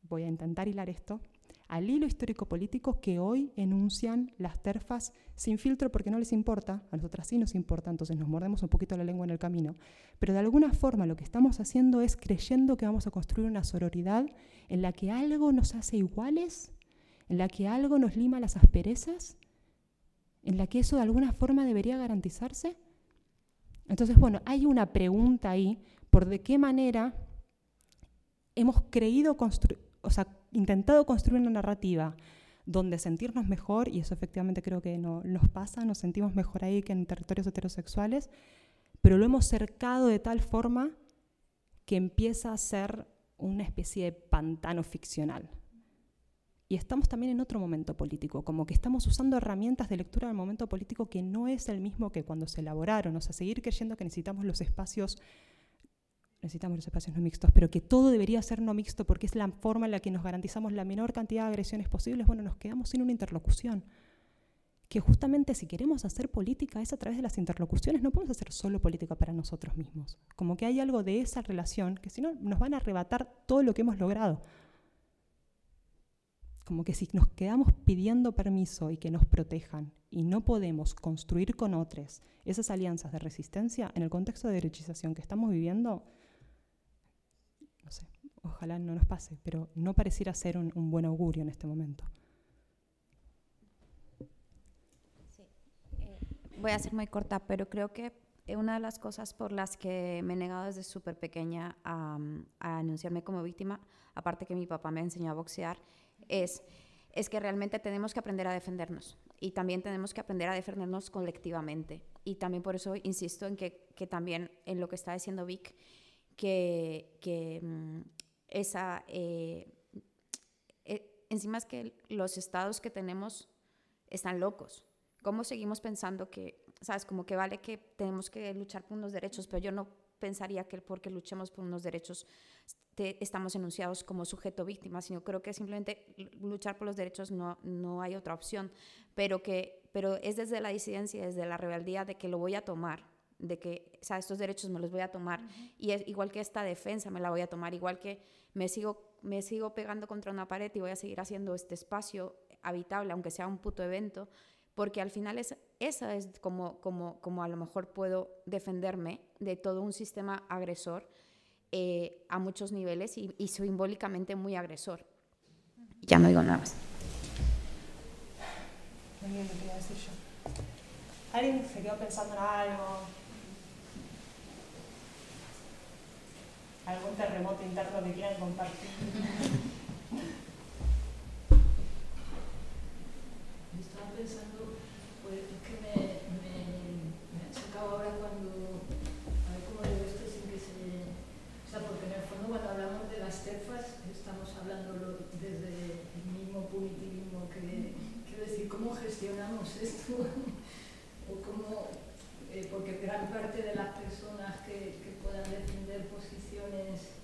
voy a intentar hilar esto, al hilo histórico-político que hoy enuncian las terfas sin filtro porque no les importa, a nosotras sí nos importa, entonces nos mordemos un poquito la lengua en el camino, pero de alguna forma lo que estamos haciendo es creyendo que vamos a construir una sororidad en la que algo nos hace iguales, en la que algo nos lima las asperezas, en la que eso de alguna forma debería garantizarse. Entonces, bueno, hay una pregunta ahí por de qué manera hemos creído construir, o sea, intentado construir una narrativa donde sentirnos mejor, y eso efectivamente creo que no, nos pasa, nos sentimos mejor ahí que en territorios heterosexuales, pero lo hemos cercado de tal forma que empieza a ser una especie de pantano ficcional. Y estamos también en otro momento político, como que estamos usando herramientas de lectura del momento político que no es el mismo que cuando se elaboraron, o sea, seguir creyendo que necesitamos los espacios necesitamos los espacios no mixtos, pero que todo debería ser no mixto porque es la forma en la que nos garantizamos la menor cantidad de agresiones posibles, bueno, nos quedamos sin una interlocución. Que justamente si queremos hacer política es a través de las interlocuciones, no podemos hacer solo política para nosotros mismos. Como que hay algo de esa relación que si no nos van a arrebatar todo lo que hemos logrado. Como que si nos quedamos pidiendo permiso y que nos protejan y no podemos construir con otros esas alianzas de resistencia en el contexto de derechización que estamos viviendo, ojalá no nos pase, pero no pareciera ser un, buen augurio en este momento. Eh, voy a ser muy corta, pero creo que una de las cosas por las que me he negado desde súper pequeña a, anunciarme como víctima, aparte que mi papá me enseñó a boxear, es, es que realmente tenemos que aprender a defendernos y también tenemos que aprender a defendernos colectivamente. Y también por eso insisto en que, que también en lo que está diciendo Vic, que, que mm, esa... Eh, eh, encima es que los estados que tenemos están locos. ¿Cómo seguimos pensando que, sabes, como que vale que tenemos que luchar por unos derechos, pero yo no pensaría que porque luchemos por unos derechos estamos enunciados como sujeto víctima, sino creo que simplemente luchar por los derechos no, no hay otra opción, pero, que, pero es desde la disidencia, desde la rebeldía de que lo voy a tomar, de que, o sea, estos derechos me los voy a tomar, y es, igual que esta defensa me la voy a tomar, igual que me sigo, me sigo pegando contra una pared y voy a seguir haciendo este espacio habitable, aunque sea un puto evento, porque al final es, esa es como, como, como a lo mejor puedo defenderme de todo un sistema agresor eh, a muchos niveles y, y, simbólicamente muy agresor. Ya no digo nada más. ¿Alguien se quedó pensando en algo? Algún terremoto interno que quieran compartir. Estaba pensando, pues es que me, me, ha chocado ahora cuando, a ver cómo digo esto sin que se... O sea, porque en el fondo cuando hablamos de las terfas estamos hablando desde el mismo punitivismo que, quiero decir, ¿cómo gestionamos esto? o cómo, eh, porque gran parte de las personas que, que puedan defender posiciones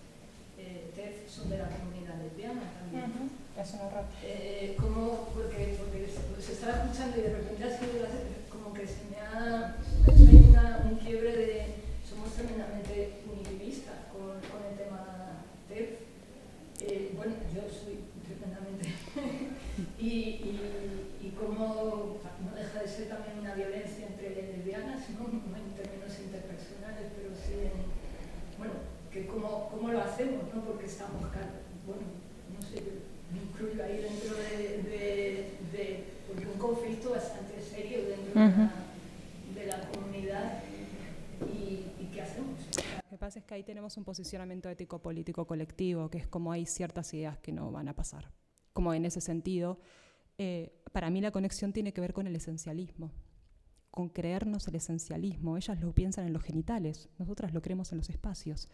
eh, TEF son de la comunidad lesbiana también. Uh -huh. Es un horror. Eh, como, porque, porque se, estaba escuchando y de repente ha sido como que se me ha hecho una, un quiebre de somos tremendamente unitivistas con, con el tema TEF. Eh, bueno, yo soy tremendamente. y, y, y como deja de ser también una violencia entre lesbianas, ¿no? en términos interpersonales, pero sí en, bueno, que cómo, cómo, lo hacemos, ¿no? porque estamos, bueno, no sé, me incluyo ahí dentro de, de, de porque un conflicto bastante serio dentro uh -huh. de, la, de, la, comunidad y, y, qué hacemos. Lo que pasa es que ahí tenemos un posicionamiento ético-político colectivo, que es como hay ciertas ideas que no van a pasar. Como en ese sentido, eh, para mí la conexión tiene que ver con el esencialismo con creernos el esencialismo. Ellas lo piensan en los genitales, nosotras lo creemos en los espacios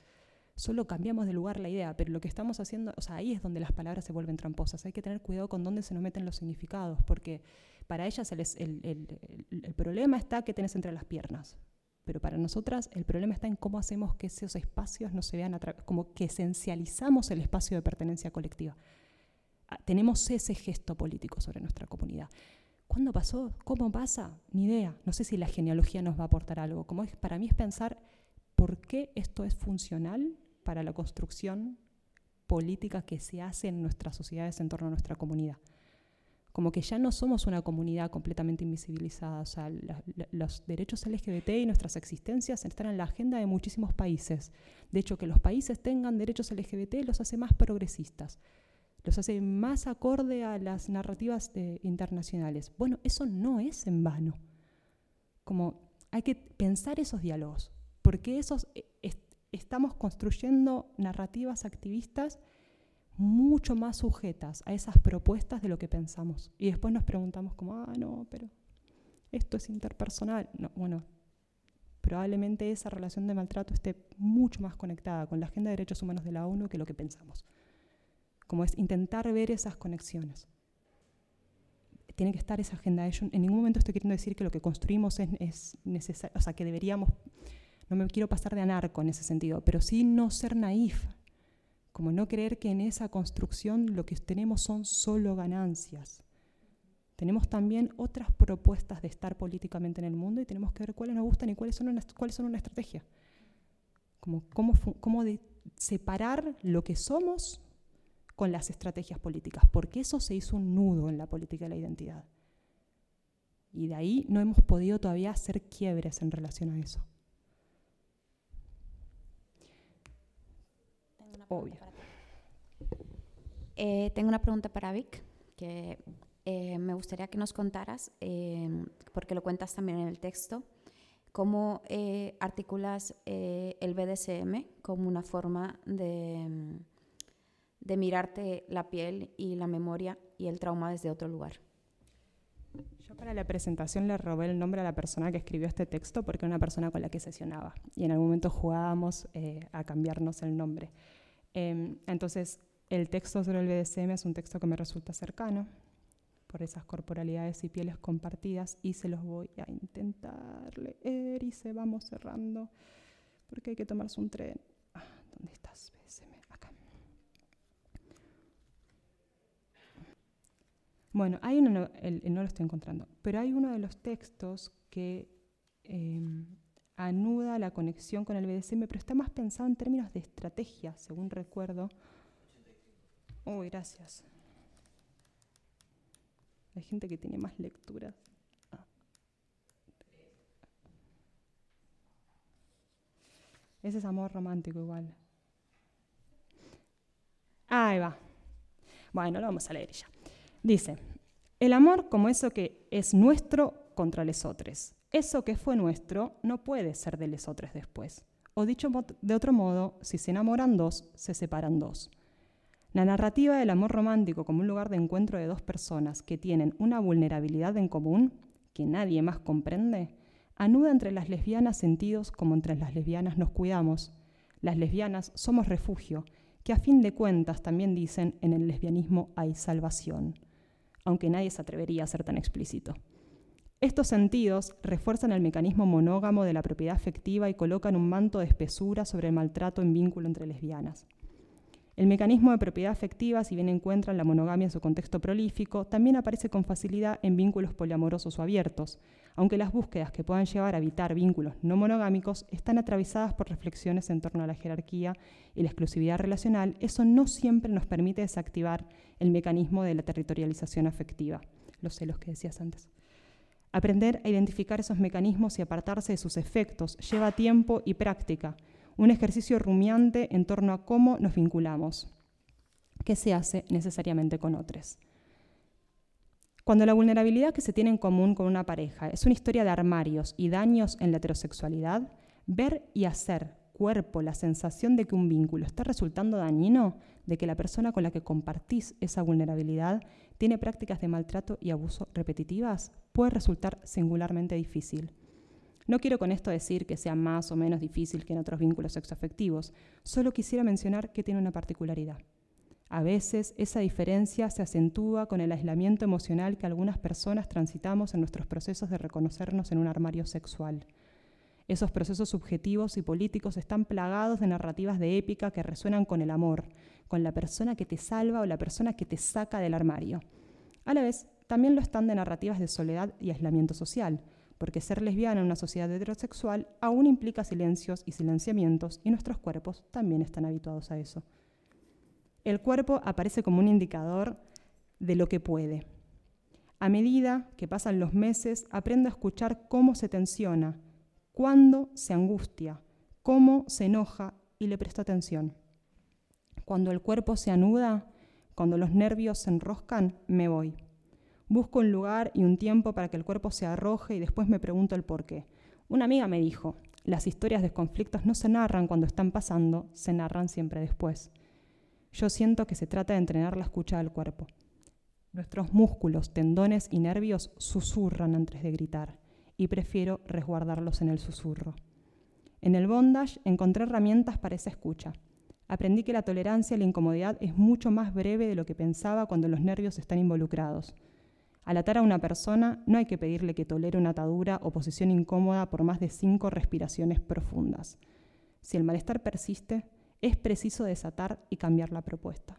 solo cambiamos de lugar la idea, pero lo que estamos haciendo, o sea, ahí es donde las palabras se vuelven tramposas. Hay que tener cuidado con dónde se nos meten los significados, porque para ellas el, problema está que tenés entre las piernas, pero para nosotras el problema está en cómo hacemos que esos espacios no se vean, como que esencializamos el espacio de pertenencia colectiva. Tenemos ese gesto político sobre nuestra comunidad. ¿Cuándo pasó? ¿Cómo pasa? Ni idea. No sé si la genealogía nos va a aportar algo. Como para mí es pensar por qué esto es funcional para la construcción política que se hace en nuestras sociedades en torno a nuestra comunidad. Como que ya no somos una comunidad completamente invisibilizada, o sea, los derechos LGBT y nuestras existencias están en la agenda de muchísimos países. De hecho, que los países tengan derechos LGBT los hace más progresistas, los hace más acorde a las narrativas de, internacionales. Bueno, eso no es en vano. Como hay que pensar esos diálogos, porque esos estamos construyendo narrativas activistas mucho más sujetas a esas propuestas de lo que pensamos. Y después nos preguntamos como, ah, no, pero esto es interpersonal. No, bueno, probablemente esa relación de maltrato esté mucho más conectada con la agenda de derechos humanos de la ONU que lo que pensamos. Como es intentar ver esas conexiones. Tiene que estar esa agenda. En ningún momento estoy queriendo decir que lo que construimos es, es necesario, o sea, que deberíamos, no me quiero pasar de anarco en ese sentido, pero sí no ser naif, como no creer que en esa construcción lo que tenemos son solo ganancias. Tenemos también otras propuestas de estar políticamente en el mundo y tenemos que ver cuáles nos gustan y cuáles son una, cuáles son una estrategia. Como cómo, cómo de separar lo que somos con las estrategias políticas, porque eso se hizo un nudo en la política de la identidad. Y de ahí no hemos podido todavía hacer quiebres en relación a eso. Obvio. Eh, tengo una pregunta para Vic, que eh, me gustaría que nos contaras, eh, porque lo cuentas también en el texto, cómo eh, articulas el BDSM como una forma de, de mirarte la piel y la memoria y el trauma desde otro lugar. Yo para la presentación le robé el nombre a la persona que escribió este texto porque era una persona con la que sesionaba y en algún momento jugábamos a cambiarnos el nombre. Em, entonces, el texto sobre el BDSM es un texto que me resulta cercano, por esas corporalidades y pieles compartidas y se los voy a intentar leer y se vamos cerrando porque hay que tomarse un tren. Ah, ¿Dónde estás? Acá. Bueno, hay uno, no, lo estoy encontrando, pero hay uno de los textos que em, anuda la conexión con el BDSM, pero está más pensado en términos de estrategia, según recuerdo. Uy, gracias. Hay gente que tiene más lecturas. Ah. Ese es amor romántico igual. Ahí va. Bueno, lo vamos a leer ya. Dice, el amor como eso que es nuestro contra los otros. Eso que fue nuestro no puede ser de los otros después. O dicho de otro modo, si se enamoran dos, se separan dos. La narrativa del amor romántico como un lugar de encuentro de dos personas que tienen una vulnerabilidad en común, que nadie más comprende, anuda entre las lesbianas sentidos como entre las lesbianas nos cuidamos. Las lesbianas somos refugio, que a fin de cuentas también dicen en el lesbianismo hay salvación, aunque nadie se atrevería a ser tan explícito. Estos sentidos refuerzan el mecanismo monógamo de la propiedad afectiva y colocan un manto de espesura sobre el maltrato en vínculo entre lesbianas. El mecanismo de propiedad afectiva, si bien encuentra la monogamia en su contexto prolífico, también aparece con facilidad en vínculos poliamorosos o abiertos, aunque las búsquedas que puedan llevar a evitar vínculos no monogámicos están atravesadas por reflexiones en torno a la jerarquía y la exclusividad relacional, eso no siempre nos permite desactivar el mecanismo de la territorialización afectiva, los celos que decías antes. Aprender a identificar esos mecanismos y apartarse de sus efectos lleva tiempo y práctica, un ejercicio rumiante en torno a cómo nos vinculamos, que se hace necesariamente con otros. Cuando la vulnerabilidad que se tiene en común con una pareja es una historia de armarios y daños en la heterosexualidad, ver y hacer cuerpo la sensación de que un vínculo está resultando dañino, de que la persona con la que compartís esa vulnerabilidad tiene prácticas de maltrato y abuso repetitivas, puede resultar singularmente difícil. No quiero con esto decir que sea más o menos difícil que en otros vínculos sexoafectivos, solo quisiera mencionar que tiene una particularidad. A veces esa diferencia se acentúa con el aislamiento emocional que algunas personas transitamos en nuestros procesos de reconocernos en un armario sexual. Esos procesos subjetivos y políticos están plagados de narrativas de épica que resuenan con el amor, con la persona que te salva o la persona que te saca del armario. A la vez, también lo están de narrativas de soledad y aislamiento social, porque ser lesbiana en una sociedad heterosexual aún implica silencios y silenciamientos y nuestros cuerpos también están habituados a eso. El cuerpo aparece como un indicador de lo que puede. A medida que pasan los meses, aprendo a escuchar cómo se tensiona, cuándo se angustia, cómo se enoja y le presto atención. Cuando el cuerpo se anuda, cuando los nervios se enroscan, me voy. Busco un lugar y un tiempo para que el cuerpo se arroje y después me pregunto el por qué. Una amiga me dijo, Las historias de conflictos no se narran cuando están pasando, se narran siempre después. Yo siento que se trata de entrenar la escucha del cuerpo. Nuestros músculos, tendones y nervios susurran antes de gritar y prefiero resguardarlos en el susurro. En el bondage encontré herramientas para esa escucha. Aprendí que la tolerancia a la incomodidad es mucho más breve de lo que pensaba cuando los nervios están involucrados. Al atar a una persona no hay que pedirle que tolere una atadura o posición incómoda por más de cinco respiraciones profundas. Si el malestar persiste, es preciso desatar y cambiar la propuesta.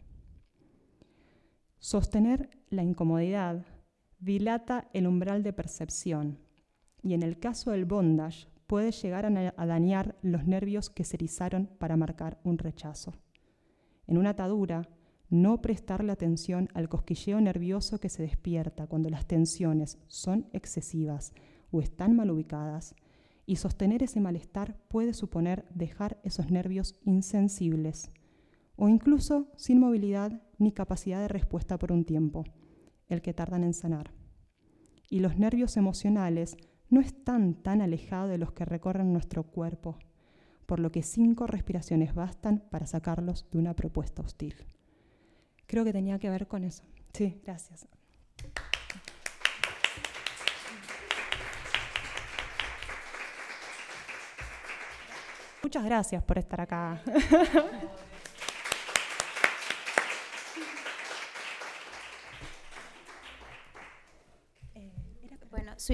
Sostener la incomodidad dilata el umbral de percepción y en el caso del bondage puede llegar a, dañar los nervios que se erizaron para marcar un rechazo. En una atadura, no prestarle atención al cosquilleo nervioso que se despierta cuando las tensiones son excesivas o están mal ubicadas, y sostener ese malestar puede suponer dejar esos nervios insensibles o incluso sin movilidad ni capacidad de respuesta por un tiempo, el que tardan en sanar. Y los nervios emocionales no están tan alejados de los que recorren nuestro cuerpo, por lo que cinco respiraciones bastan para sacarlos de una propuesta hostil. Creo que tenía que ver con eso. Sí, gracias. Muchas gracias por estar acá. Bueno, su